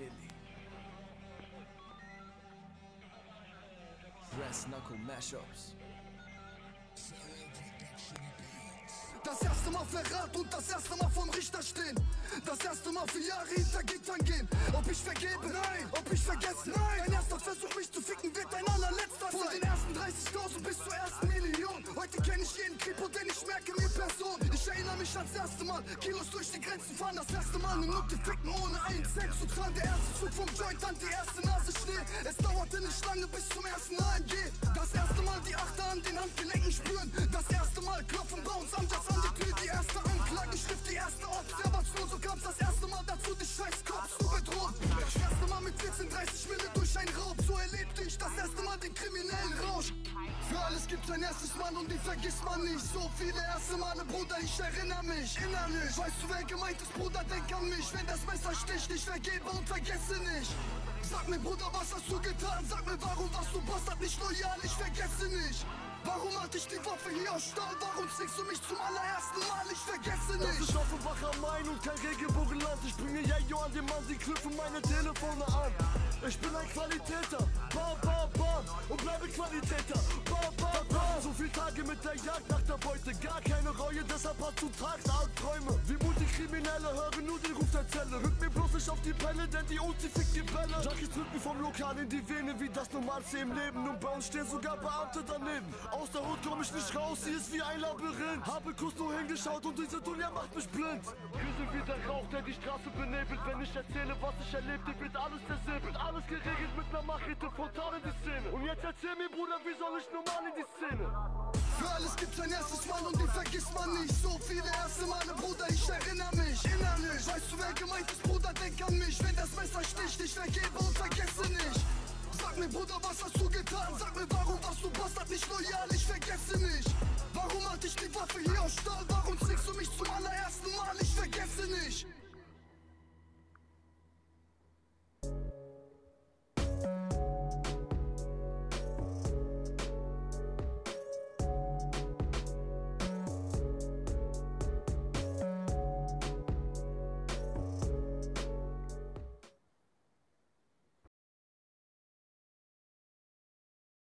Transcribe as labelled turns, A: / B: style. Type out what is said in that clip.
A: Lilly. Brass Knuckle Mashups.
B: Das erste Mal Verrat und das erste Mal vom Richter stehen. Das erste Mal für Jahre hinter Gittern gehen. Ob ich vergebe? Nein. Ob ich vergesse? Nein. Dein erster Versuch, mich zu ficken, wird dein allerletzter sein. Von den ersten Mich ans erste Mal. Kilos durch die Grenzen fahren. Das erste Mal eine Nutte ficken ohne einen Cent zu tragen. Der erste Zug vom Joint an die erste Nase Schnee. Es dauerte nicht lange bis zum ersten AMG. Das erste Mal die Achter an den Handgelenken spüren. Das erste Mal klopfen bei uns Amjas an die Tür. Die erste Anklageschrift, alles gibt's ein erstes Mal und die vergisst man nicht. So viele erste Male, Bruder, ich erinnere mich. Innerlich, weißt du, wer gemeint ist, Bruder, denk an mich. Wenn das Messer sticht, ich vergebe und vergesse nicht. Sag mir, Bruder, was hast du getan? Sag mir, warum warst du Bastard nicht loyal? Ich vergesse nicht. Warum hatte ich die Waffe hier aus Stahl? Warum zwingst du mich zum allerersten Mal? Ich vergesse
C: Das
B: nicht.
C: ist Offenbacher Main und kein Regenbogenland. Ich bringe Jajo an den Mann, sie knüpfen meine Telefone an. Ich bin ein Qualitäter, bam, bam, bam, und bleibe Qualitäter, bam, bam, bam. So viele Tage mit der Jagd nach der Beute, gar keine Reue, deshalb hast du Tags Albträume. Wie Multikriminelle hören nur den Ruf der Zelle. Rück mir bloß nicht auf die Pelle, denn die Uzi fickt die Bälle. Junkies drücken vom Lokal in die Vene, wie das Normalste im Leben. Und bei uns stehen sogar Beamte daneben. Aus der Hut komm ich nicht raus, sie ist wie ein Labyrinth. Habe kurz nur hingeschaut und diese Dunja macht mich blind. Küsse wie der Rauch, der die Straße benebelt. Wenn ich erzähle, was ich erlebte, wird alles zersäbelt. Alles geregelt mit ner Machete, frontal in erzähl mir, Bruder, wie soll ich normal in die Szene?
B: Für alles gibt's ein erstes Mal und die vergisst man nicht. So viele erste Male, Bruder, ich erinnere mich. Innerlich, weißt du, wer gemeint ist, Bruder, denk an mich. Wenn das Messer sticht, ich vergebe und vergesse nicht. Sag mir, Bruder, was hast du getan? Sag mir, warum warst du Bastard nicht loyal? Ich vergesse nicht. Warum hatte ich die Waffe hier aus Stahl? Warum